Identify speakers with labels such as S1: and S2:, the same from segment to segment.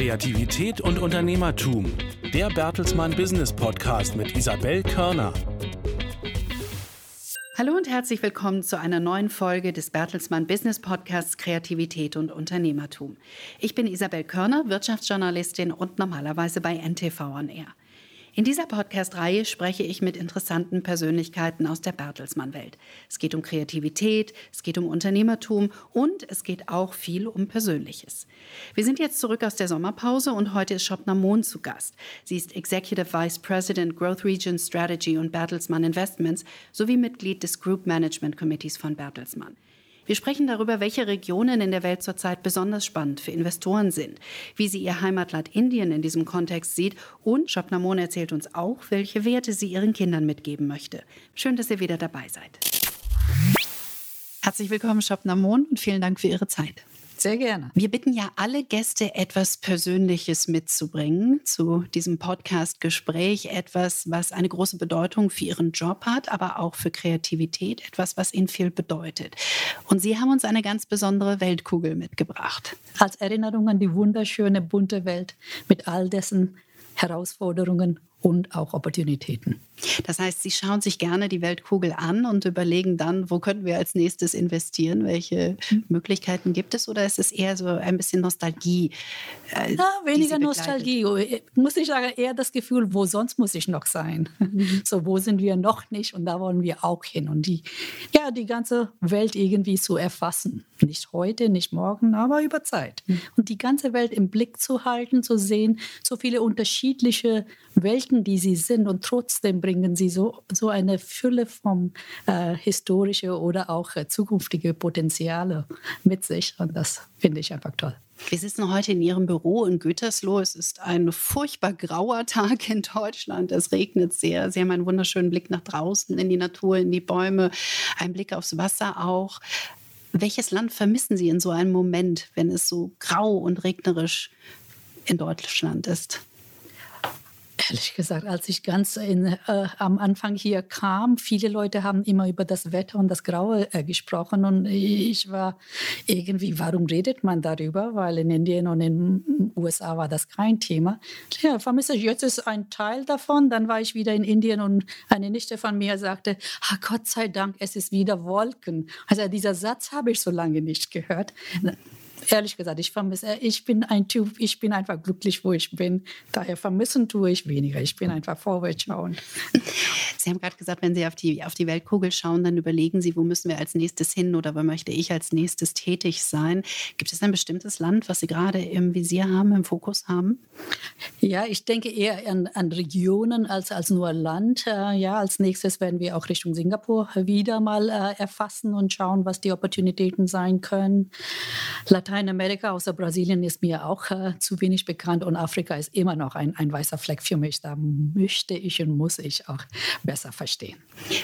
S1: Kreativität und Unternehmertum. Der Bertelsmann Business Podcast mit Isabel Körner.
S2: Hallo und herzlich willkommen zu einer neuen Folge des Bertelsmann Business Podcasts Kreativität und Unternehmertum. Ich bin Isabel Körner, Wirtschaftsjournalistin und normalerweise bei NTV on Air. In dieser Podcast-Reihe spreche ich mit interessanten Persönlichkeiten aus der Bertelsmann-Welt. Es geht um Kreativität, es geht um Unternehmertum und es geht auch viel um Persönliches. Wir sind jetzt zurück aus der Sommerpause und heute ist Shopna Mohn zu Gast. Sie ist Executive Vice President Growth Region Strategy und Bertelsmann Investments sowie Mitglied des Group Management Committees von Bertelsmann. Wir sprechen darüber, welche Regionen in der Welt zurzeit besonders spannend für Investoren sind, wie sie ihr Heimatland Indien in diesem Kontext sieht und Shopnamon erzählt uns auch, welche Werte sie ihren Kindern mitgeben möchte. Schön, dass ihr wieder dabei seid. Herzlich willkommen, Shopnamon, und vielen Dank für Ihre Zeit.
S3: Sehr gerne.
S2: Wir bitten ja alle Gäste, etwas Persönliches mitzubringen zu diesem Podcast-Gespräch. Etwas, was eine große Bedeutung für Ihren Job hat, aber auch für Kreativität. Etwas, was Ihnen viel bedeutet. Und Sie haben uns eine ganz besondere Weltkugel mitgebracht.
S3: Als Erinnerung an die wunderschöne, bunte Welt mit all dessen Herausforderungen und auch Opportunitäten.
S2: Das heißt, Sie schauen sich gerne die Weltkugel an und überlegen dann, wo könnten wir als nächstes investieren? Welche hm. Möglichkeiten gibt es? Oder ist es eher so ein bisschen Nostalgie?
S3: Äh, ja, weniger Nostalgie. Muss ich sagen, eher das Gefühl, wo sonst muss ich noch sein? Mhm. So, wo sind wir noch nicht? Und da wollen wir auch hin. Und die, ja, die ganze Welt irgendwie zu erfassen. Nicht heute, nicht morgen, aber über Zeit. Mhm. Und die ganze Welt im Blick zu halten, zu sehen, so viele unterschiedliche Welten, die sie sind. Und trotzdem bringen sie so, so eine Fülle von äh, historische oder auch äh, zukünftige Potenziale mit sich. Und das finde ich einfach toll.
S2: Wir sitzen heute in Ihrem Büro in Gütersloh. Es ist ein furchtbar grauer Tag in Deutschland. Es regnet sehr. Sie haben einen wunderschönen Blick nach draußen, in die Natur, in die Bäume, einen Blick aufs Wasser auch. Welches Land vermissen Sie in so einem Moment, wenn es so grau und regnerisch in Deutschland ist?
S3: Ehrlich gesagt, als ich ganz in, äh, am Anfang hier kam, viele Leute haben immer über das Wetter und das Graue äh, gesprochen und ich war irgendwie, warum redet man darüber? Weil in Indien und in den USA war das kein Thema. Ja, vermisse ich, jetzt ist ein Teil davon. Dann war ich wieder in Indien und eine Nichte von mir sagte, ah, Gott sei Dank, es ist wieder Wolken. Also dieser Satz habe ich so lange nicht gehört ehrlich gesagt, ich vermisse, ich bin ein Typ, ich bin einfach glücklich, wo ich bin. Daher vermissen tue ich weniger. Ich bin einfach vorwärts schauen.
S2: Sie haben gerade gesagt, wenn Sie auf die, auf die Weltkugel schauen, dann überlegen Sie, wo müssen wir als nächstes hin oder wo möchte ich als nächstes tätig sein. Gibt es ein bestimmtes Land, was Sie gerade im Visier haben, im Fokus haben?
S3: Ja, ich denke eher an, an Regionen als, als nur Land. Äh, ja, als nächstes werden wir auch Richtung Singapur wieder mal äh, erfassen und schauen, was die Opportunitäten sein können. Latein Lateinamerika außer Brasilien ist mir auch äh, zu wenig bekannt und Afrika ist immer noch ein, ein weißer Fleck für mich. Da möchte ich und muss ich auch besser verstehen.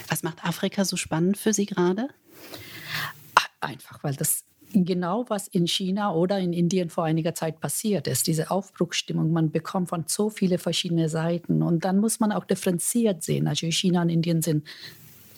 S2: Was macht Afrika so spannend für Sie gerade?
S3: Einfach, weil das genau was in China oder in Indien vor einiger Zeit passiert ist. Diese Aufbruchsstimmung, man bekommt von so viele verschiedene Seiten. Und dann muss man auch differenziert sehen. Also China und Indien sind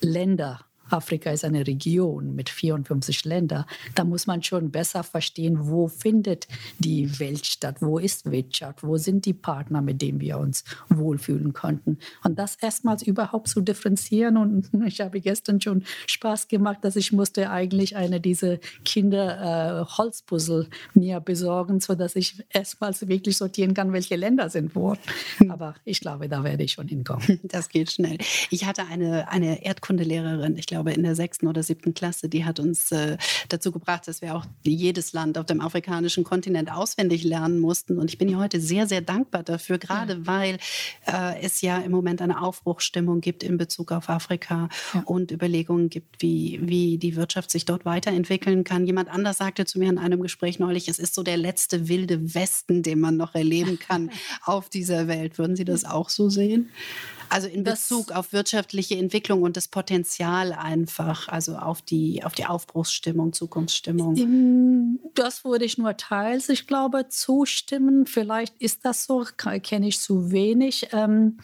S3: Länder Afrika ist eine Region mit 54 Ländern. Da muss man schon besser verstehen, wo findet die Welt statt, wo ist Wirtschaft, wo sind die Partner, mit denen wir uns wohlfühlen konnten. Und das erstmals überhaupt zu differenzieren. Und ich habe gestern schon Spaß gemacht, dass ich musste eigentlich eine dieser Kinder äh, Holzpuzzle mir besorgen, sodass ich erstmals wirklich sortieren kann, welche Länder sind wo. Aber ich glaube, da werde ich schon hinkommen.
S2: Das geht schnell. Ich hatte eine, eine Erdkundelehrerin, ich glaube, glaube in der sechsten oder siebten Klasse, die hat uns äh, dazu gebracht, dass wir auch jedes Land auf dem afrikanischen Kontinent auswendig lernen mussten. Und ich bin ihr heute sehr, sehr dankbar dafür, gerade ja. weil äh, es ja im Moment eine Aufbruchsstimmung gibt in Bezug auf Afrika ja. und Überlegungen gibt, wie, wie die Wirtschaft sich dort weiterentwickeln kann. Jemand anders sagte zu mir in einem Gespräch neulich, es ist so der letzte wilde Westen, den man noch erleben kann auf dieser Welt. Würden Sie das auch so sehen? Also in Bezug auf wirtschaftliche Entwicklung und das Potenzial einfach, also auf die, auf die Aufbruchsstimmung, Zukunftsstimmung.
S3: Das würde ich nur teils, ich glaube, zustimmen. Vielleicht ist das so, kenne ich zu wenig. Ähm,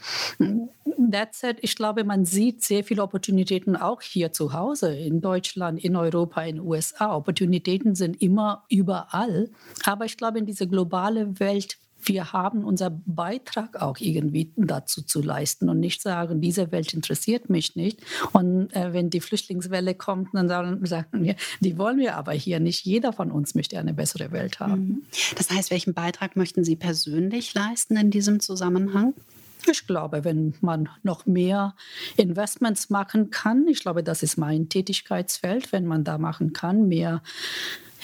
S3: that said, ich glaube, man sieht sehr viele Opportunitäten auch hier zu Hause, in Deutschland, in Europa, in den USA. Opportunitäten sind immer überall. Aber ich glaube, in dieser globalen Welt wir haben unser Beitrag auch irgendwie dazu zu leisten und nicht sagen, diese Welt interessiert mich nicht. Und äh, wenn die Flüchtlingswelle kommt, dann sagen, sagen wir, die wollen wir aber hier nicht. Jeder von uns möchte eine bessere Welt haben. Mhm.
S2: Das heißt, welchen Beitrag möchten Sie persönlich leisten in diesem Zusammenhang?
S3: Ich glaube, wenn man noch mehr Investments machen kann, ich glaube, das ist mein Tätigkeitsfeld, wenn man da machen kann, mehr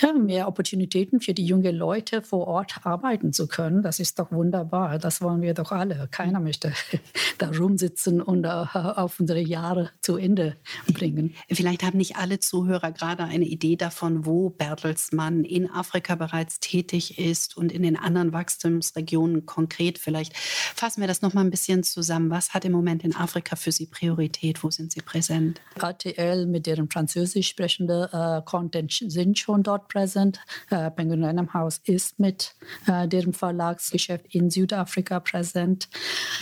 S3: ja, mehr Opportunitäten für die jungen Leute vor Ort arbeiten zu können. Das ist doch wunderbar. Das wollen wir doch alle. Keiner möchte da rumsitzen und auf unsere Jahre zu Ende bringen.
S2: Vielleicht haben nicht alle Zuhörer gerade eine Idee davon, wo Bertelsmann in Afrika bereits tätig ist und in den anderen Wachstumsregionen konkret. Vielleicht fassen wir das noch mal ein bisschen zusammen. Was hat im Moment in Afrika für Sie Priorität? Wo sind Sie präsent?
S3: RTL mit deren französisch sprechenden äh, Content sind schon dort präsent. Äh, Penguin Random House ist mit äh, deren Verlagsgeschäft in Südafrika präsent.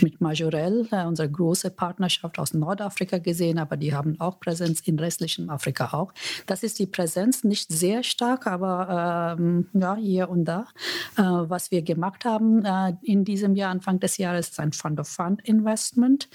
S3: Mit Majorel, äh, unsere große Partnerschaft aus Nordafrika gesehen, aber die haben auch Präsenz in restlichem Afrika auch. Das ist die Präsenz nicht sehr stark, aber ähm, ja, hier und da. Äh, was wir gemacht haben äh, in diesem Jahr, Anfang des Jahres, ist ein Fund-of-Fund-Investment.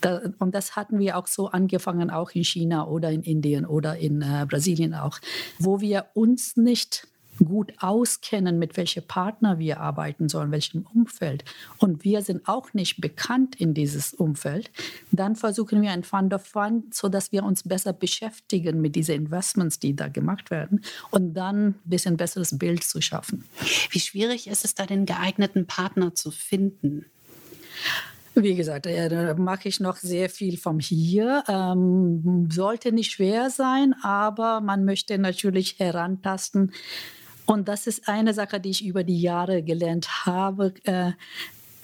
S3: Da, und das hatten wir auch so angefangen, auch in China oder in Indien oder in äh, Brasilien auch, wo wir uns nicht gut auskennen, mit welchen Partner wir arbeiten sollen, welchem Umfeld, und wir sind auch nicht bekannt in dieses Umfeld, dann versuchen wir ein Fund of Fund, sodass wir uns besser beschäftigen mit diesen Investments, die da gemacht werden, und dann ein bisschen besseres Bild zu schaffen.
S2: Wie schwierig ist es da, den geeigneten Partner zu finden?
S3: Wie gesagt, äh, mache ich noch sehr viel vom Hier. Ähm, sollte nicht schwer sein, aber man möchte natürlich herantasten. Und das ist eine Sache, die ich über die Jahre gelernt habe. Äh,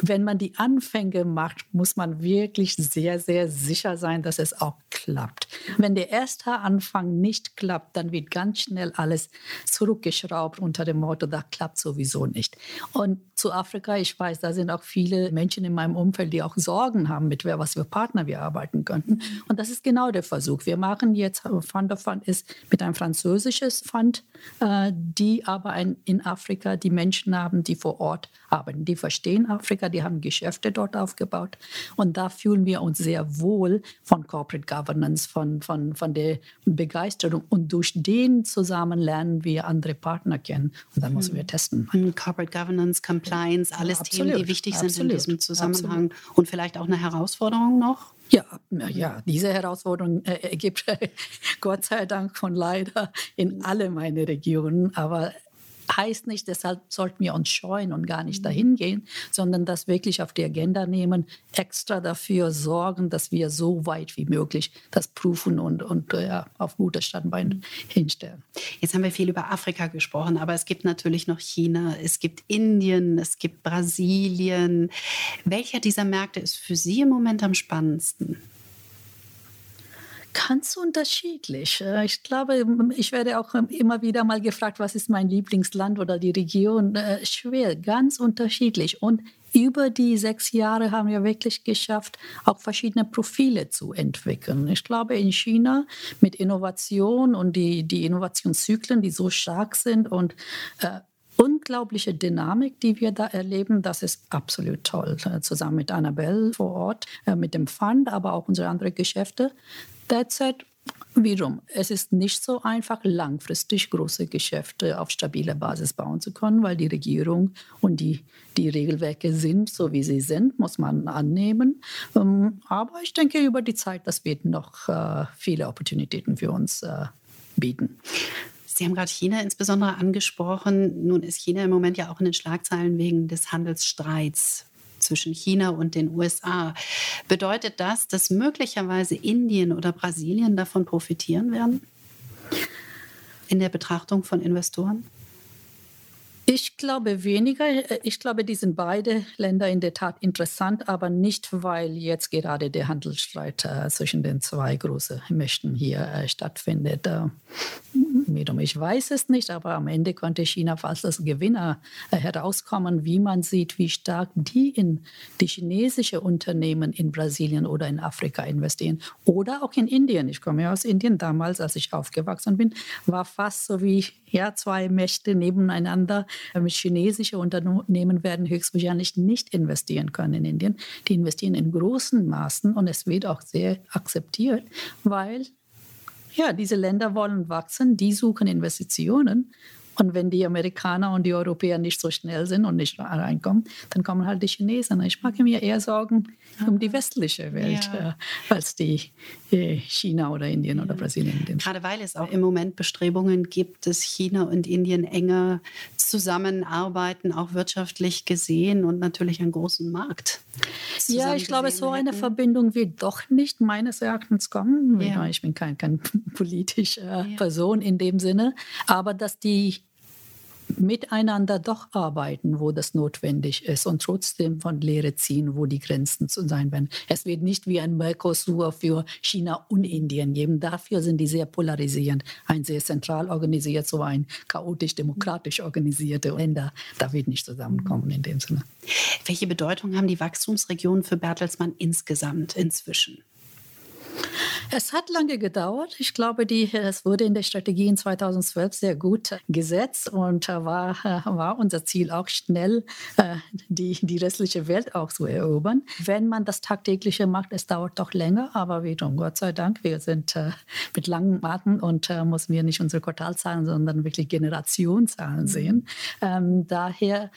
S3: wenn man die Anfänge macht, muss man wirklich sehr, sehr sicher sein, dass es auch klappt. Wenn der erste Anfang nicht klappt, dann wird ganz schnell alles zurückgeschraubt unter dem Motto, da klappt sowieso nicht. Und zu Afrika, ich weiß, da sind auch viele Menschen in meinem Umfeld, die auch Sorgen haben, mit wer, was für Partner wir arbeiten könnten. Und das ist genau der Versuch. Wir machen jetzt, Fund of Fund ist mit einem französisches Fund, äh, die aber in Afrika die Menschen haben, die vor Ort arbeiten. Die verstehen Afrika, die haben Geschäfte dort aufgebaut. Und da fühlen wir uns sehr wohl von Corporate Governance, von, von, von der Begeisterung. Und durch den zusammen lernen wir andere Partner kennen. Und dann müssen wir testen.
S2: Und Corporate Governance, Compliance, alles ja, Themen, die wichtig absolut, sind in diesem Zusammenhang. Absolut. Und vielleicht auch eine Herausforderung noch?
S3: Ja, ja, diese Herausforderung äh, gibt Gott sei Dank und leider in alle meine Regionen. Aber heißt nicht, deshalb sollten wir uns scheuen und gar nicht mhm. dahin gehen, sondern das wirklich auf die Agenda nehmen, extra dafür sorgen, dass wir so weit wie möglich das prüfen und, und ja, auf gutes Standbein hinstellen.
S2: Jetzt haben wir viel über Afrika gesprochen, aber es gibt natürlich noch China, es gibt Indien, es gibt Brasilien. Welcher dieser Märkte ist für Sie im Moment am spannendsten?
S3: Ganz unterschiedlich. Äh, ich glaube, ich werde auch immer wieder mal gefragt, was ist mein Lieblingsland oder die Region. Äh, schwer, ganz unterschiedlich. Und über die sechs Jahre haben wir wirklich geschafft, auch verschiedene Profile zu entwickeln. Ich glaube, in China mit Innovation und die, die Innovationszyklen, die so stark sind und äh, unglaubliche Dynamik, die wir da erleben. Das ist absolut toll. Äh, zusammen mit Annabelle vor Ort, äh, mit dem Fund, aber auch unsere anderen Geschäfte derzeit Wiederum, es ist nicht so einfach, langfristig große Geschäfte auf stabiler Basis bauen zu können, weil die Regierung und die, die Regelwerke sind, so wie sie sind, muss man annehmen. Ähm, aber ich denke, über die Zeit, das wird noch äh, viele Opportunitäten für uns bieten.
S2: Sie haben gerade China insbesondere angesprochen. Nun ist China im Moment ja auch in den Schlagzeilen wegen des Handelsstreits zwischen China und den USA. Bedeutet das, dass möglicherweise Indien oder Brasilien davon profitieren werden? In der Betrachtung von Investoren?
S3: Ich glaube weniger. Ich glaube, die sind beide Länder in der Tat interessant, aber nicht, weil jetzt gerade der Handelsstreit äh, zwischen den zwei großen Mächten hier äh, stattfindet. Äh, Ich weiß es nicht, aber am Ende konnte China fast als Gewinner äh, herauskommen, wie man sieht, wie stark die in die chinesische Unternehmen in Brasilien oder in Afrika investieren oder auch in Indien. Ich komme ja aus Indien. Damals, als ich aufgewachsen bin, war fast so wie ja, zwei Mächte nebeneinander. Mit chinesische Unternehmen werden höchstwahrscheinlich nicht investieren können in Indien. Die investieren in großen Maßen und es wird auch sehr akzeptiert, weil ja, diese Länder wollen wachsen, die suchen Investitionen und wenn die Amerikaner und die Europäer nicht so schnell sind und nicht reinkommen, dann kommen halt die Chinesen. Ich mache mir eher Sorgen um die westliche Welt ja. äh, als die äh, China oder Indien ja. oder Brasilien.
S2: Gerade weil es auch im Moment Bestrebungen gibt, dass China und Indien enger zusammenarbeiten, auch wirtschaftlich gesehen und natürlich einen großen Markt.
S3: Ja, ich glaube, so eine Verbindung wird doch nicht meines Erachtens kommen. Ja. Ich bin kein, kein politische äh, Person in dem Sinne, aber dass die miteinander doch arbeiten, wo das notwendig ist und trotzdem von Lehre ziehen, wo die Grenzen zu sein werden. Es wird nicht wie ein Mercosur für China und Indien geben. Dafür sind die sehr polarisierend. Ein sehr zentral organisiert, so ein chaotisch-demokratisch organisierte Länder. Da wird nicht zusammenkommen in dem Sinne.
S2: Welche Bedeutung haben die Wachstumsregionen für Bertelsmann insgesamt inzwischen?
S3: Es hat lange gedauert. Ich glaube, die, es wurde in der Strategie in 2012 sehr gut gesetzt und war, war unser Ziel auch schnell, äh, die, die restliche Welt auch zu erobern. Wenn man das tagtägliche macht, es dauert doch länger, aber wiederum, Gott sei Dank, wir sind äh, mit langen Atem und äh, müssen wir nicht unsere Quartalzahlen, sondern wirklich Generationszahlen sehen. Ähm, daher,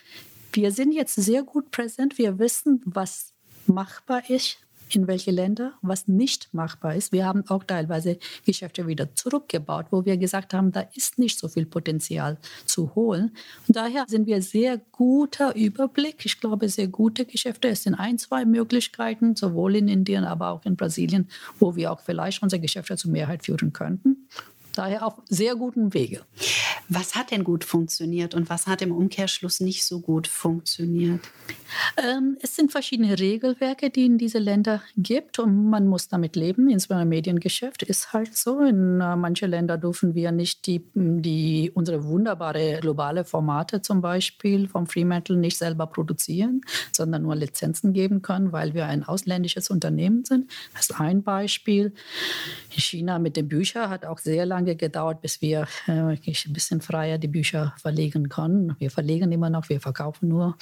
S3: wir sind jetzt sehr gut präsent. Wir wissen, was machbar ist in welche Länder, was nicht machbar ist. Wir haben auch teilweise Geschäfte wieder zurückgebaut, wo wir gesagt haben, da ist nicht so viel Potenzial zu holen. Und daher sind wir sehr guter Überblick. Ich glaube, sehr gute Geschäfte. Es sind ein, zwei Möglichkeiten, sowohl in Indien, aber auch in Brasilien, wo wir auch vielleicht unsere Geschäfte zur Mehrheit führen könnten. Daher auf sehr guten Wege.
S2: Was hat denn gut funktioniert und was hat im Umkehrschluss nicht so gut funktioniert?
S3: Ähm, es sind verschiedene Regelwerke, die in diese Länder gibt und man muss damit leben. Insbesondere Mediengeschäft ist halt so. In äh, manchen Ländern dürfen wir nicht die, die, unsere wunderbare globale Formate zum Beispiel vom Fremantle nicht selber produzieren, sondern nur Lizenzen geben können, weil wir ein ausländisches Unternehmen sind. Das ist ein Beispiel. In China mit den Büchern hat auch sehr lange gedauert, bis wir äh, ein bisschen freier die Bücher verlegen können. Wir verlegen immer noch, wir verkaufen nur.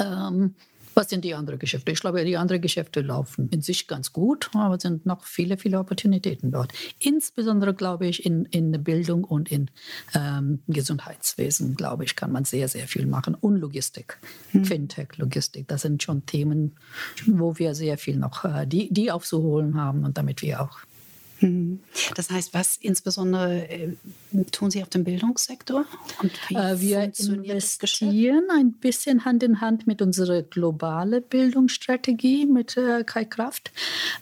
S3: Ähm, was sind die anderen Geschäfte? Ich glaube, die anderen Geschäfte laufen in sich ganz gut, aber es sind noch viele, viele Opportunitäten dort. Insbesondere, glaube ich, in, in Bildung und in ähm, Gesundheitswesen, glaube ich, kann man sehr, sehr viel machen. Und Logistik, hm. Fintech, Logistik, das sind schon Themen, wo wir sehr viel noch, äh, die, die aufzuholen haben und damit wir auch.
S2: Das heißt, was insbesondere äh, tun Sie auf dem Bildungssektor?
S3: Äh, wir investieren ein bisschen Hand in Hand mit unserer globalen Bildungsstrategie mit äh, Kai Kraft.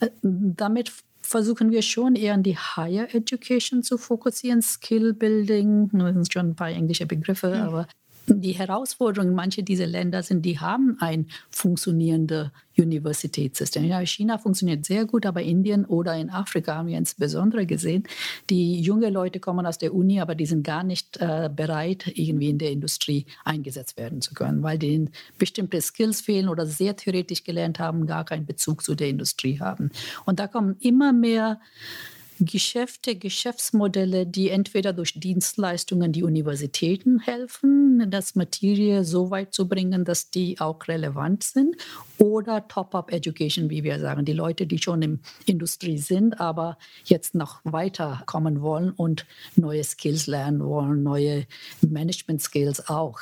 S3: Äh, damit versuchen wir schon eher an die Higher Education zu fokussieren, Skill Building, das sind schon ein paar englische Begriffe, mhm. aber die Herausforderungen in manche dieser Länder sind, die haben ein funktionierendes Universitätssystem. Ja, China funktioniert sehr gut, aber Indien oder in Afrika haben wir insbesondere gesehen, die junge Leute kommen aus der Uni, aber die sind gar nicht äh, bereit, irgendwie in der Industrie eingesetzt werden zu können, weil denen bestimmte Skills fehlen oder sehr theoretisch gelernt haben, gar keinen Bezug zu der Industrie haben. Und da kommen immer mehr Geschäfte, Geschäftsmodelle, die entweder durch Dienstleistungen die Universitäten helfen, das Materie so weit zu bringen, dass die auch relevant sind, oder Top-up-Education, wie wir sagen, die Leute, die schon der Industrie sind, aber jetzt noch weiterkommen wollen und neue Skills lernen wollen, neue Management-Skills auch.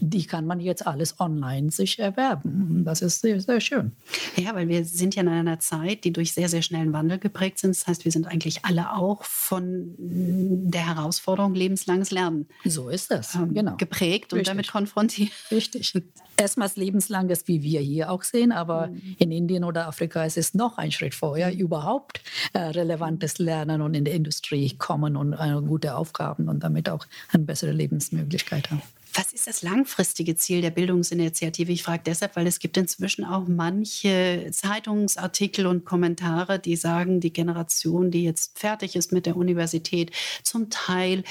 S3: Die kann man jetzt alles online sich erwerben. Das ist sehr, sehr schön.
S2: Ja, weil wir sind ja in einer Zeit, die durch sehr, sehr schnellen Wandel geprägt sind. Das heißt, wir sind eigentlich alle auch von der Herausforderung lebenslanges Lernen.
S3: So ist das, ähm, genau.
S2: Geprägt und Richtig. damit konfrontiert.
S3: Richtig. Erstmals lebenslanges, wie wir hier auch sehen, aber mhm. in Indien oder Afrika ist es noch ein Schritt vorher, überhaupt äh, relevantes Lernen und in der Industrie kommen und äh, gute Aufgaben und damit auch eine bessere Lebensmöglichkeit haben.
S2: Was ist das langfristige Ziel der Bildungsinitiative? Ich frage deshalb, weil es gibt inzwischen auch manche Zeitungsartikel und Kommentare, die sagen, die Generation, die jetzt fertig ist mit der Universität, zum Teil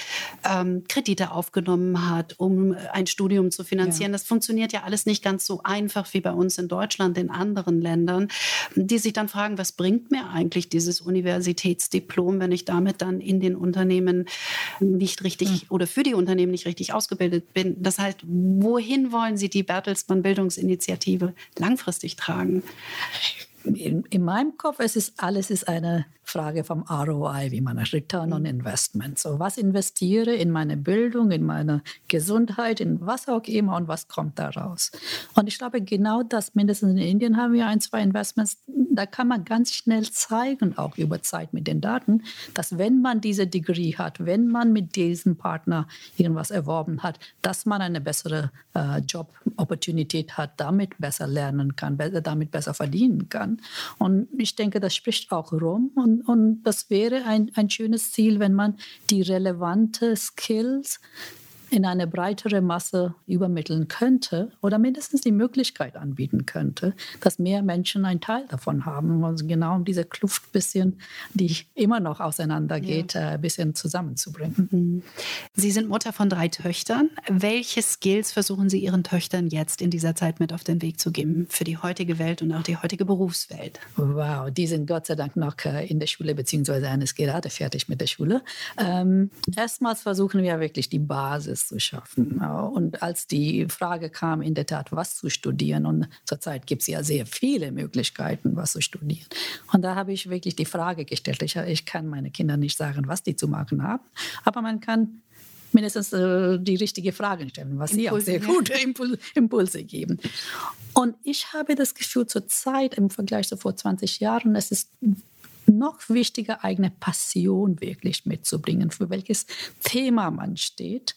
S2: ähm, Kredite aufgenommen hat, um ein Studium zu finanzieren. Ja. Das funktioniert ja alles nicht ganz so einfach wie bei uns in Deutschland, in anderen Ländern, die sich dann fragen, was bringt mir eigentlich dieses Universitätsdiplom, wenn ich damit dann in den Unternehmen nicht richtig mhm. oder für die Unternehmen nicht richtig ausgebildet bin? Das heißt, wohin wollen Sie die Bertelsmann Bildungsinitiative langfristig tragen?
S3: In, in meinem Kopf es ist alles ist eine Frage vom ROI, wie man Return on mhm. Investment. So, was investiere in meine Bildung, in meine Gesundheit, in was auch immer und was kommt da raus? Und ich glaube, genau das, mindestens in Indien haben wir ein, zwei Investments, da kann man ganz schnell zeigen, auch über Zeit mit den Daten, dass wenn man diese Degree hat, wenn man mit diesem Partner irgendwas erworben hat, dass man eine bessere äh, Job-Opportunität hat, damit besser lernen kann, damit besser verdienen kann. Und ich denke, das spricht auch rum und und, das wäre ein, ein schönes Ziel, wenn man die relevanten Skills in eine breitere Masse übermitteln könnte oder mindestens die Möglichkeit anbieten könnte, dass mehr Menschen einen Teil davon haben. Also genau um diese Kluft bisschen, die immer noch auseinandergeht, ja. ein äh, bisschen zusammenzubringen. Mhm.
S2: Sie sind Mutter von drei Töchtern. Welche Skills versuchen Sie Ihren Töchtern jetzt in dieser Zeit mit auf den Weg zu geben für die heutige Welt und auch die heutige Berufswelt?
S3: Wow, die sind Gott sei Dank noch äh, in der Schule, beziehungsweise eines gerade fertig mit der Schule. Ähm, erstmals versuchen wir wirklich die Basis zu schaffen. Und als die Frage kam, in der Tat, was zu studieren, und zurzeit gibt es ja sehr viele Möglichkeiten, was zu studieren. Und da habe ich wirklich die Frage gestellt, ich, ich kann meine Kinder nicht sagen, was die zu machen haben, aber man kann mindestens äh, die richtige Frage stellen, was sie auch sehr gute Impul Impulse geben. Und ich habe das Gefühl, zurzeit im Vergleich zu vor 20 Jahren, es ist noch wichtiger, eigene Passion wirklich mitzubringen, für welches Thema man steht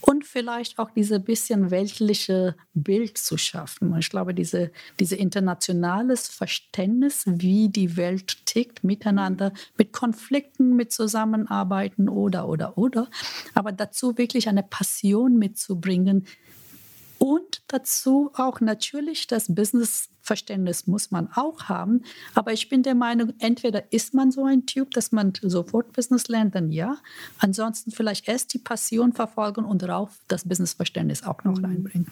S3: und vielleicht auch diese bisschen weltliche Bild zu schaffen. Ich glaube, diese, diese internationales Verständnis, wie die Welt tickt, miteinander, mit Konflikten, mit Zusammenarbeiten oder, oder, oder, aber dazu wirklich eine Passion mitzubringen, und dazu auch natürlich das Businessverständnis muss man auch haben. Aber ich bin der Meinung, entweder ist man so ein Typ, dass man sofort Business lernt, dann ja. Ansonsten vielleicht erst die Passion verfolgen und darauf das Businessverständnis auch noch mhm. reinbringen.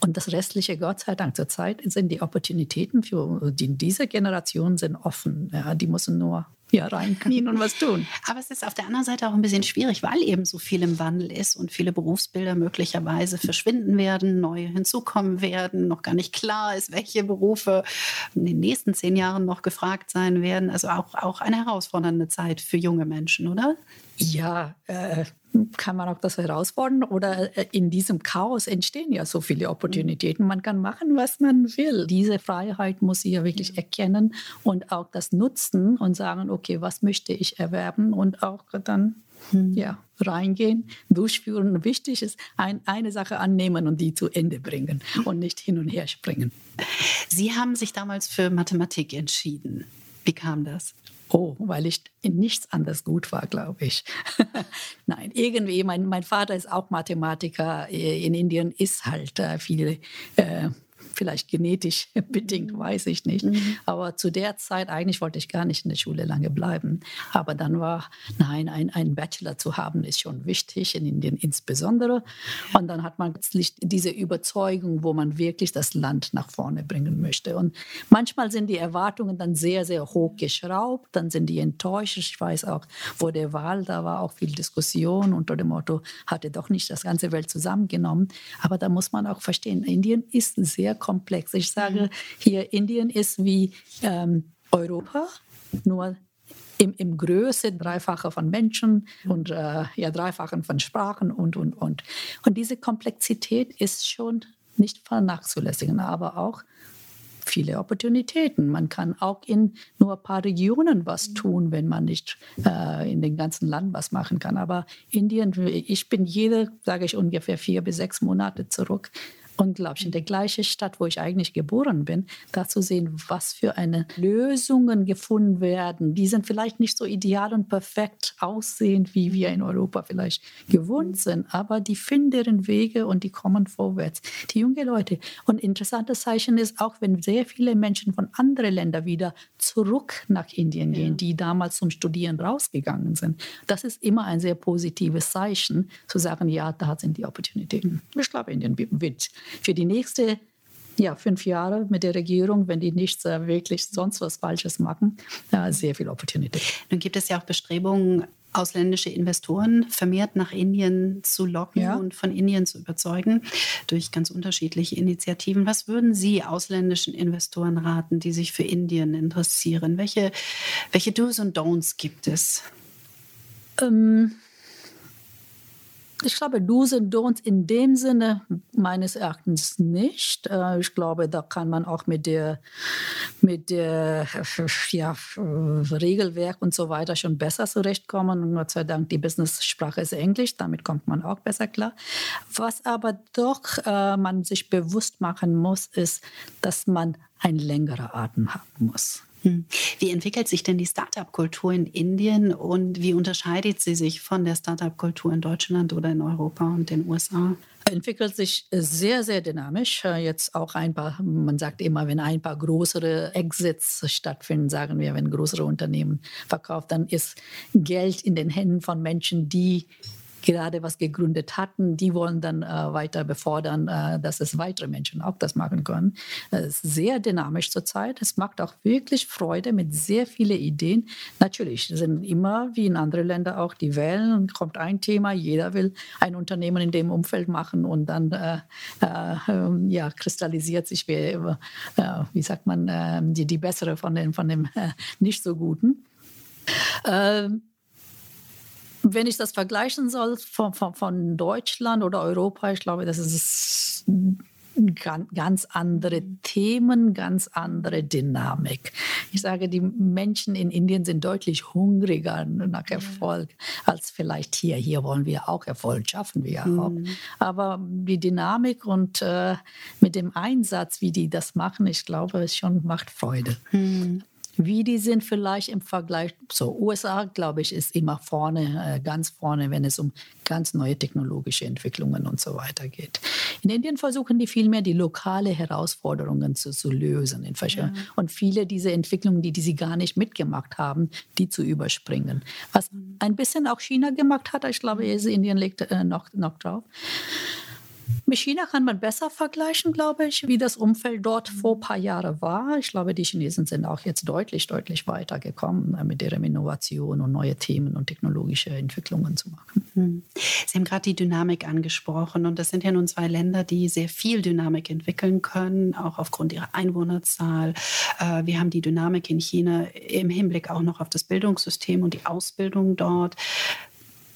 S3: Und das restliche, Gott sei Dank, zurzeit sind die Opportunitäten für die, diese Generation sind offen. Ja, die müssen nur ja, reinknien und was tun.
S2: Aber es ist auf der anderen Seite auch ein bisschen schwierig, weil eben so viel im Wandel ist und viele Berufsbilder möglicherweise verschwinden werden, neue hinzukommen werden, noch gar nicht klar ist, welche Berufe in den nächsten zehn Jahren noch gefragt sein werden. Also auch, auch eine herausfordernde Zeit für junge Menschen, oder?
S3: Ja, äh, kann man auch das herausfordern oder äh, in diesem Chaos entstehen ja so viele Opportunitäten. Man kann machen, was man will. Diese Freiheit muss ich ja wirklich erkennen und auch das nutzen und sagen, okay, was möchte ich erwerben und auch dann hm. ja, reingehen, durchführen. Wichtig ist, ein, eine Sache annehmen und die zu Ende bringen und nicht hin und her springen.
S2: Sie haben sich damals für Mathematik entschieden. Wie kam das?
S3: Oh, weil ich in nichts anders gut war, glaube ich. Nein, irgendwie, mein, mein Vater ist auch Mathematiker. In Indien ist halt äh, viel äh, vielleicht genetisch bedingt, mhm. weiß ich nicht. Mhm. Aber zu der Zeit, eigentlich wollte ich gar nicht in der Schule lange bleiben. Aber dann war, nein, ein, ein Bachelor zu haben, ist schon wichtig, in Indien insbesondere. Und dann hat man plötzlich diese Überzeugung, wo man wirklich das Land nach vorne bringen möchte. Und manchmal sind die Erwartungen dann sehr, sehr hoch geschraubt, dann sind die enttäuscht. Ich weiß auch, vor der Wahl, da war auch viel Diskussion unter dem Motto, hatte doch nicht das ganze Welt zusammengenommen. Aber da muss man auch verstehen, Indien ist sehr komplex. Ich sage mhm. hier, Indien ist wie ähm, Europa, nur im, im Größe dreifache von Menschen und äh, ja, dreifachen von Sprachen und, und, und. Und diese Komplexität ist schon nicht vernachzulässigen, aber auch viele Opportunitäten. Man kann auch in nur ein paar Regionen was tun, wenn man nicht äh, in dem ganzen Land was machen kann. Aber Indien, ich bin jede, sage ich ungefähr vier bis sechs Monate zurück unglaublich. In der gleichen Stadt, wo ich eigentlich geboren bin, da zu sehen, was für eine Lösungen gefunden werden. Die sind vielleicht nicht so ideal und perfekt aussehend, wie wir in Europa vielleicht gewohnt sind, aber die finden deren Wege und die kommen vorwärts. Die jungen Leute. Und interessantes Zeichen ist auch, wenn sehr viele Menschen von anderen Ländern wieder zurück nach Indien gehen, ja. die damals zum Studieren rausgegangen sind. Das ist immer ein sehr positives Zeichen, zu sagen, ja, da sind die Opportunitäten. Ich glaube, Indien wird für die nächste ja, fünf Jahre mit der Regierung, wenn die nicht äh, wirklich sonst was Falsches machen, äh, sehr viel Opportunity.
S2: Nun gibt es ja auch Bestrebungen, ausländische Investoren vermehrt nach Indien zu locken ja. und von Indien zu überzeugen durch ganz unterschiedliche Initiativen. Was würden Sie ausländischen Investoren raten, die sich für Indien interessieren? Welche, welche Do's und Don'ts gibt es?
S3: Ähm, ich glaube, Do's und Don'ts in dem Sinne meines Erachtens nicht. Äh, ich glaube, da kann man auch mit der, mit der ja, Regelwerk und so weiter schon besser zurechtkommen. Und Gott sei Dank, die Business-Sprache ist Englisch, damit kommt man auch besser klar. Was aber doch äh, man sich bewusst machen muss, ist, dass man ein längerer Atem haben muss.
S2: Wie entwickelt sich denn die Startup-Kultur in Indien und wie unterscheidet sie sich von der Startup-Kultur in Deutschland oder in Europa und den USA?
S3: entwickelt sich sehr, sehr dynamisch. Jetzt auch ein paar, man sagt immer, wenn ein paar größere Exits stattfinden, sagen wir, wenn größere Unternehmen verkauft, dann ist Geld in den Händen von Menschen, die gerade was gegründet hatten, die wollen dann äh, weiter befordern, äh, dass es weitere Menschen auch das machen können. Es ist sehr dynamisch zurzeit. Es macht auch wirklich Freude mit sehr vielen Ideen. Natürlich sind immer, wie in anderen Ländern auch, die Wellen und kommt ein Thema, jeder will ein Unternehmen in dem Umfeld machen und dann äh, äh ähm, ja, kristallisiert sich, wie, äh, wie sagt man, ähm, die, die bessere von, den, von dem äh, nicht so guten. Ähm, wenn ich das vergleichen soll von, von, von Deutschland oder Europa, ich glaube, das ist ganz andere Themen, ganz andere Dynamik. Ich sage, die Menschen in Indien sind deutlich hungriger nach Erfolg als vielleicht hier. Hier wollen wir auch Erfolg, schaffen wir auch. Mhm. Aber die Dynamik und äh, mit dem Einsatz, wie die das machen, ich glaube, es schon macht Freude. Mhm wie die sind vielleicht im Vergleich zur USA, glaube ich, ist immer vorne, äh, ganz vorne, wenn es um ganz neue technologische Entwicklungen und so weiter geht. In Indien versuchen die vielmehr, die lokale Herausforderungen zu, zu lösen. Ja. Und viele dieser Entwicklungen, die, die sie gar nicht mitgemacht haben, die zu überspringen. Was mhm. ein bisschen auch China gemacht hat, ich glaube, Indien legt äh, noch, noch drauf. Mit China kann man besser vergleichen, glaube ich, wie das Umfeld dort vor ein paar Jahren war. Ich glaube, die Chinesen sind auch jetzt deutlich, deutlich weitergekommen, äh, mit deren Innovation und neue Themen und technologische Entwicklungen zu machen.
S2: Hm. Sie haben gerade die Dynamik angesprochen und das sind ja nun zwei Länder, die sehr viel Dynamik entwickeln können, auch aufgrund ihrer Einwohnerzahl. Äh, wir haben die Dynamik in China im Hinblick auch noch auf das Bildungssystem und die Ausbildung dort.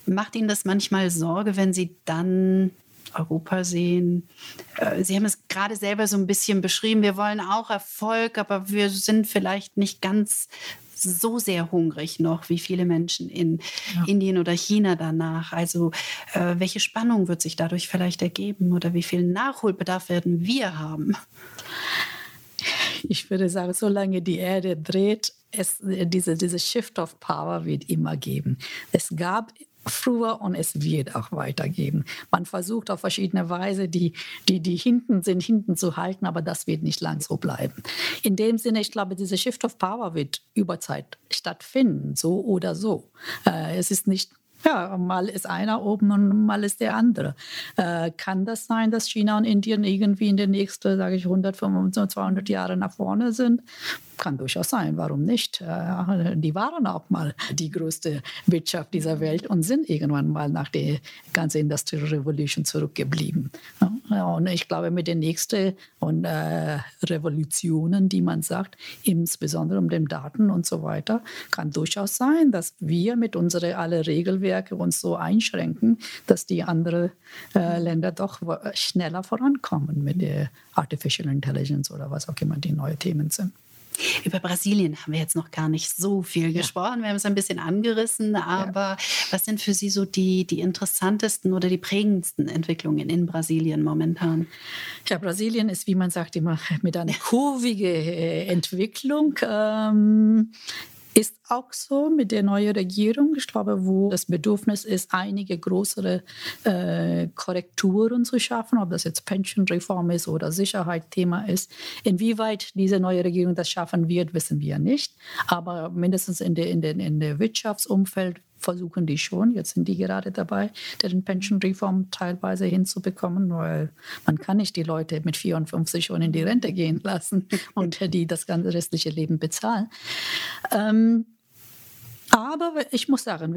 S2: Macht Ihnen das manchmal Sorge, wenn Sie dann Europa sehen. Äh, Sie haben es gerade selber so ein bisschen beschrieben. Wir wollen auch Erfolg, aber wir sind vielleicht nicht ganz so sehr hungrig noch wie viele Menschen in ja. Indien oder China danach. Also äh, welche Spannung wird sich dadurch vielleicht ergeben oder wie viel Nachholbedarf werden wir haben?
S3: Ich würde sagen, solange die Erde dreht, es, diese, diese Shift of Power wird immer geben. Es gab früher und es wird auch weitergeben. Man versucht auf verschiedene Weise, die, die, die hinten sind, hinten zu halten, aber das wird nicht lang so bleiben. In dem Sinne, ich glaube, diese Shift of Power wird über Zeit stattfinden, so oder so. Äh, es ist nicht ja, mal ist einer oben und mal ist der andere. Äh, kann das sein, dass China und Indien irgendwie in den nächsten, sage ich, 100, 200 Jahren nach vorne sind? Kann durchaus sein, warum nicht? Äh, die waren auch mal die größte Wirtschaft dieser Welt und sind irgendwann mal nach der ganzen Industrial Revolution zurückgeblieben. Und ich glaube, mit den nächsten und, äh, Revolutionen, die man sagt, insbesondere um den Daten und so weiter, kann durchaus sein, dass wir mit unseren alle Regelwerke uns so einschränken, dass die anderen äh, Länder doch schneller vorankommen mit der Artificial Intelligence oder was auch immer die neuen Themen sind.
S2: Über Brasilien haben wir jetzt noch gar nicht so viel ja. gesprochen. Wir haben es ein bisschen angerissen, aber ja. was sind für Sie so die, die interessantesten oder die prägendsten Entwicklungen in Brasilien momentan?
S3: Ja, Brasilien ist, wie man sagt, immer mit einer kurvige äh, Entwicklung. Ähm, ist auch so mit der neuen Regierung. Ich glaube, wo das Bedürfnis ist, einige größere äh, Korrekturen zu schaffen, ob das jetzt Pensionreform ist oder Sicherheitsthema ist. Inwieweit diese neue Regierung das schaffen wird, wissen wir nicht. Aber mindestens in der, in der, in der Wirtschaftsumfeld versuchen die schon. Jetzt sind die gerade dabei, den Pensionreform teilweise hinzubekommen, weil man kann nicht die Leute mit 54 schon in die Rente gehen lassen und die das ganze restliche Leben bezahlen. Ähm, aber ich muss sagen,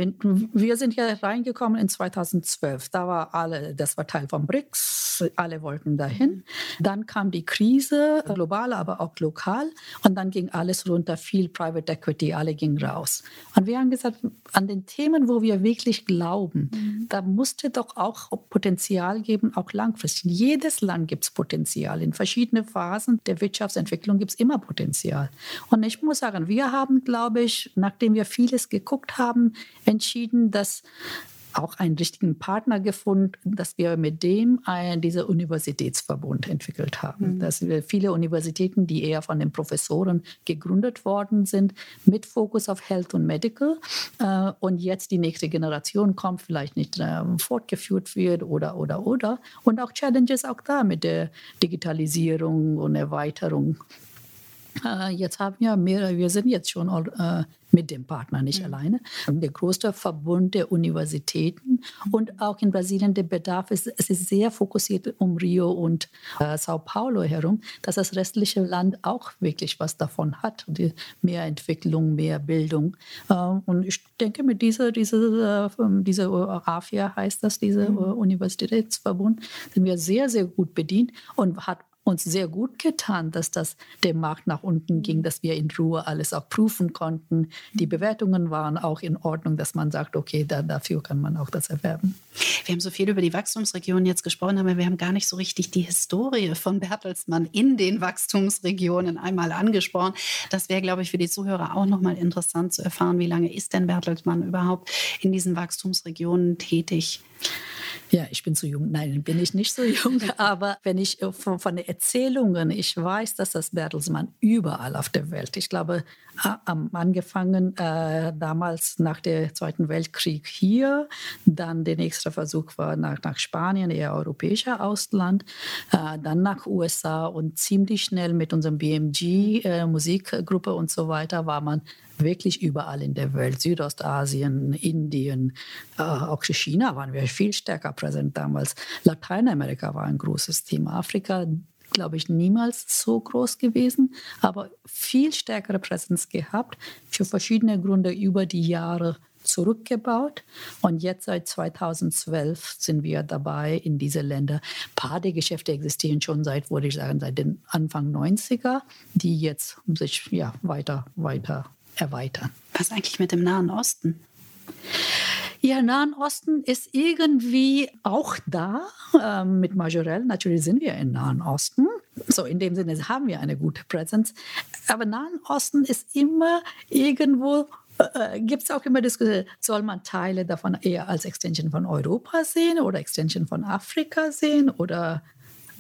S3: wir sind ja reingekommen in 2012. Da war alle, das war Teil von BRICS, alle wollten dahin. Dann kam die Krise, global, aber auch lokal. Und dann ging alles runter, viel Private Equity, alle gingen raus. Und wir haben gesagt, an den Themen, wo wir wirklich glauben, mhm. da musste doch auch Potenzial geben, auch langfristig. In jedes Land gibt es Potenzial. In verschiedenen Phasen der Wirtschaftsentwicklung gibt es immer Potenzial. Und ich muss sagen, wir haben, glaube ich, nachdem wir vieles geguckt haben, entschieden, dass auch einen richtigen Partner gefunden, dass wir mit dem einen, dieser Universitätsverbund entwickelt haben. Mhm. Dass wir viele Universitäten, die eher von den Professoren gegründet worden sind, mit Fokus auf Health und Medical äh, und jetzt die nächste Generation kommt, vielleicht nicht äh, fortgeführt wird oder, oder, oder. Und auch Challenges auch da mit der Digitalisierung und Erweiterung äh, jetzt haben wir mehrere, wir sind jetzt schon äh, mit dem Partner, nicht mhm. alleine. Der größte Verbund der Universitäten und auch in Brasilien der Bedarf ist, es ist sehr fokussiert um Rio und äh, Sao Paulo herum, dass das restliche Land auch wirklich was davon hat. Die mehr Entwicklung, mehr Bildung. Äh, und ich denke, mit dieser, dieser, äh, dieser AFIA heißt das, dieser mhm. Universitätsverbund, sind wir sehr, sehr gut bedient und hat uns sehr gut getan, dass das dem Markt nach unten ging, dass wir in Ruhe alles auch prüfen konnten. Die Bewertungen waren auch in Ordnung, dass man sagt, okay, da, dafür kann man auch das erwerben.
S2: Wir haben so viel über die Wachstumsregionen jetzt gesprochen, aber wir haben gar nicht so richtig die Historie von Bertelsmann in den Wachstumsregionen einmal angesprochen. Das wäre, glaube ich, für die Zuhörer auch nochmal interessant zu erfahren, wie lange ist denn Bertelsmann überhaupt in diesen Wachstumsregionen tätig?
S3: Ja, ich bin zu jung. Nein, bin ich nicht so jung. Aber wenn ich äh, von, von den Erzählungen, ich weiß, dass das Bertelsmann überall auf der Welt, ich glaube, am angefangen äh, damals nach dem Zweiten Weltkrieg hier, dann der nächste Versuch war nach, nach Spanien, eher europäischer Ausland, äh, dann nach USA und ziemlich schnell mit unserem BMG äh, Musikgruppe und so weiter war man wirklich überall in der Welt, Südostasien, Indien, äh, auch China waren wir viel stärker präsent damals. Lateinamerika war ein großes Thema. Afrika glaube ich, niemals so groß gewesen, aber viel stärkere Präsenz gehabt, für verschiedene Gründe über die Jahre zurückgebaut. Und jetzt seit 2012 sind wir dabei in diese Länder. Ein paar der Geschäfte existieren schon seit, würde ich sagen, seit den Anfang 90er, die jetzt sich ja, weiter, weiter erweitern.
S2: Was eigentlich mit dem Nahen Osten?
S3: Ja, Nahen Osten ist irgendwie auch da äh, mit Majorel. Natürlich sind wir im Nahen Osten. So in dem Sinne haben wir eine gute Präsenz. Aber Nahen Osten ist immer irgendwo äh, gibt es auch immer Diskussionen, soll man Teile davon eher als Extension von Europa sehen oder Extension von Afrika sehen oder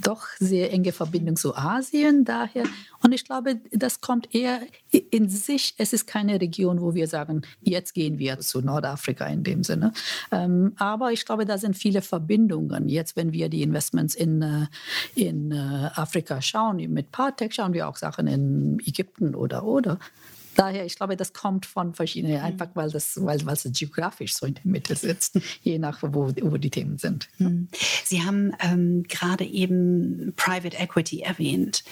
S3: doch sehr enge Verbindung zu Asien daher. Und ich glaube, das kommt eher in sich. Es ist keine Region, wo wir sagen, jetzt gehen wir zu Nordafrika in dem Sinne. Ähm, aber ich glaube, da sind viele Verbindungen. Jetzt, wenn wir die Investments in, äh, in äh, Afrika schauen, mit Partec schauen wir auch Sachen in Ägypten oder oder daher, ich glaube, das kommt von verschiedenen, mhm. einfach weil das, weil, weil es geografisch so in der Mitte sitzt, je nach wo, wo die Themen sind.
S2: Mhm. Sie haben ähm, gerade eben Private Equity erwähnt.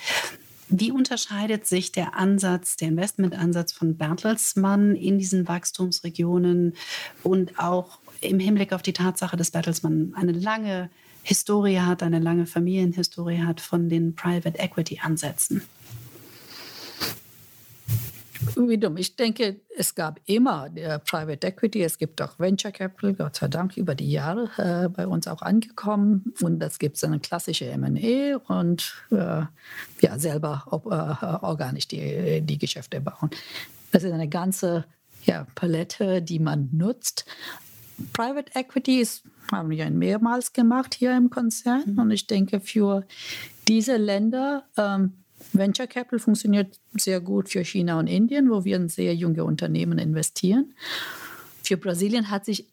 S2: Wie unterscheidet sich der Ansatz, der Investmentansatz von Bertelsmann in diesen Wachstumsregionen und auch im Hinblick auf die Tatsache, dass Bertelsmann eine lange Historie hat, eine lange Familienhistorie hat von den Private Equity Ansätzen?
S3: Wiederum, ich denke, es gab immer äh, Private Equity, es gibt auch Venture Capital, Gott sei Dank über die Jahre äh, bei uns auch angekommen. Und das gibt eine klassische M&A und äh, ja, selber ob, äh, organisch die, die Geschäfte bauen. Das ist eine ganze ja, Palette, die man nutzt. Private Equity ist, haben wir mehrmals gemacht hier im Konzern. Mhm. Und ich denke, für diese Länder ähm, Venture Capital funktioniert sehr gut für China und Indien, wo wir in sehr junge Unternehmen investieren. Für Brasilien hat sich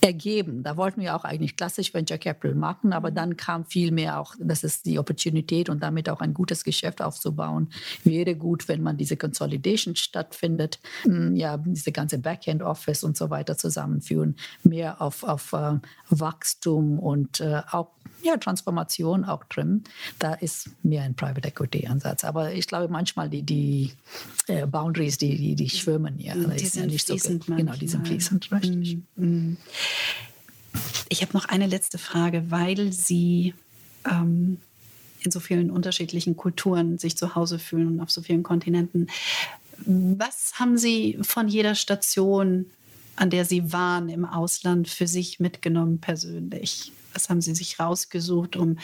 S3: ergeben. Da wollten wir auch eigentlich klassisch Venture Capital machen, aber mhm. dann kam viel mehr auch, das ist die Opportunität und damit auch ein gutes Geschäft aufzubauen. Wäre gut, wenn man diese Consolidation stattfindet, hm, ja, diese ganze Backend Office und so weiter zusammenführen, mehr auf, auf uh, Wachstum und uh, auch ja, Transformation auch drin. Da ist mehr ein Private Equity Ansatz. Aber ich glaube manchmal die, die äh, Boundaries, die, die, die schwimmen ja.
S2: Die sind ja nicht so,
S3: Genau, die sind fließend, richtig. Mm, mm.
S2: Ich habe noch eine letzte Frage, weil Sie ähm, in so vielen unterschiedlichen Kulturen sich zu Hause fühlen und auf so vielen Kontinenten. Was haben Sie von jeder Station, an der Sie waren im Ausland, für sich mitgenommen persönlich? Was haben Sie sich rausgesucht, um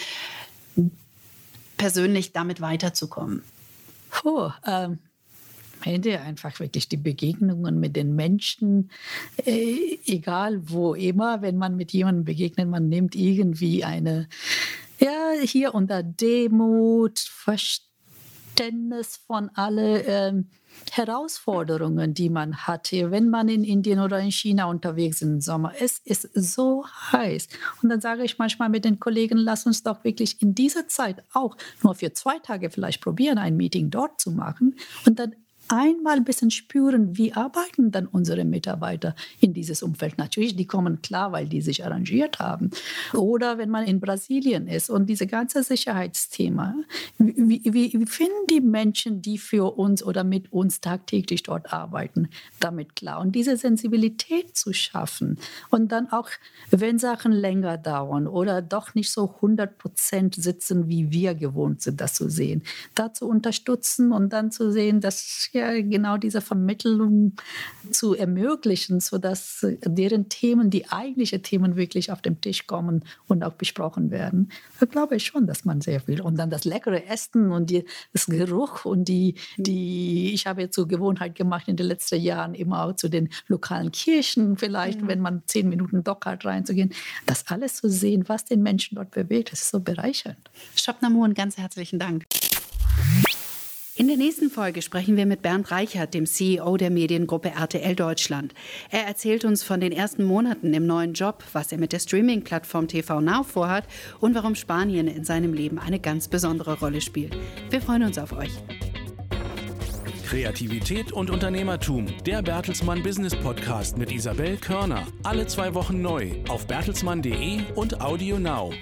S2: persönlich damit weiterzukommen?
S3: Puh, ähm, Ende einfach wirklich die Begegnungen mit den Menschen, äh, egal wo immer, wenn man mit jemandem begegnet, man nimmt irgendwie eine, ja, hier unter Demut, Verständnis von alle. Ähm, Herausforderungen, die man hatte, wenn man in Indien oder in China unterwegs ist im Sommer. Es ist so heiß. Und dann sage ich manchmal mit den Kollegen, lass uns doch wirklich in dieser Zeit auch nur für zwei Tage vielleicht probieren, ein Meeting dort zu machen und dann einmal ein bisschen spüren, wie arbeiten dann unsere Mitarbeiter in dieses Umfeld. Natürlich, die kommen klar, weil die sich arrangiert haben. Oder wenn man in Brasilien ist und diese ganze Sicherheitsthema, wie, wie, wie finden die Menschen, die für uns oder mit uns tagtäglich dort arbeiten, damit klar? Und diese Sensibilität zu schaffen und dann auch, wenn Sachen länger dauern oder doch nicht so 100 Prozent sitzen, wie wir gewohnt sind, das zu sehen, da zu unterstützen und dann zu sehen, dass ja genau diese Vermittlung zu ermöglichen, sodass deren Themen, die eigentlichen Themen wirklich auf den Tisch kommen und auch besprochen werden. Da glaube ich schon, dass man sehr viel. Und dann das leckere Essen und die, das Geruch und die, die, ich habe jetzt so Gewohnheit gemacht in den letzten Jahren immer auch zu den lokalen Kirchen vielleicht, mhm. wenn man zehn Minuten Dock hat reinzugehen. Das alles zu sehen, was den Menschen dort bewegt, das ist so bereichernd.
S2: Shopnamun, ganz herzlichen Dank. In der nächsten Folge sprechen wir mit Bernd Reichert, dem CEO der Mediengruppe RTL Deutschland. Er erzählt uns von den ersten Monaten im neuen Job, was er mit der Streaming-Plattform TV Now vorhat und warum Spanien in seinem Leben eine ganz besondere Rolle spielt. Wir freuen uns auf euch.
S1: Kreativität und Unternehmertum, der Bertelsmann Business Podcast mit Isabel Körner. Alle zwei Wochen neu auf bertelsmann.de und Audio Now.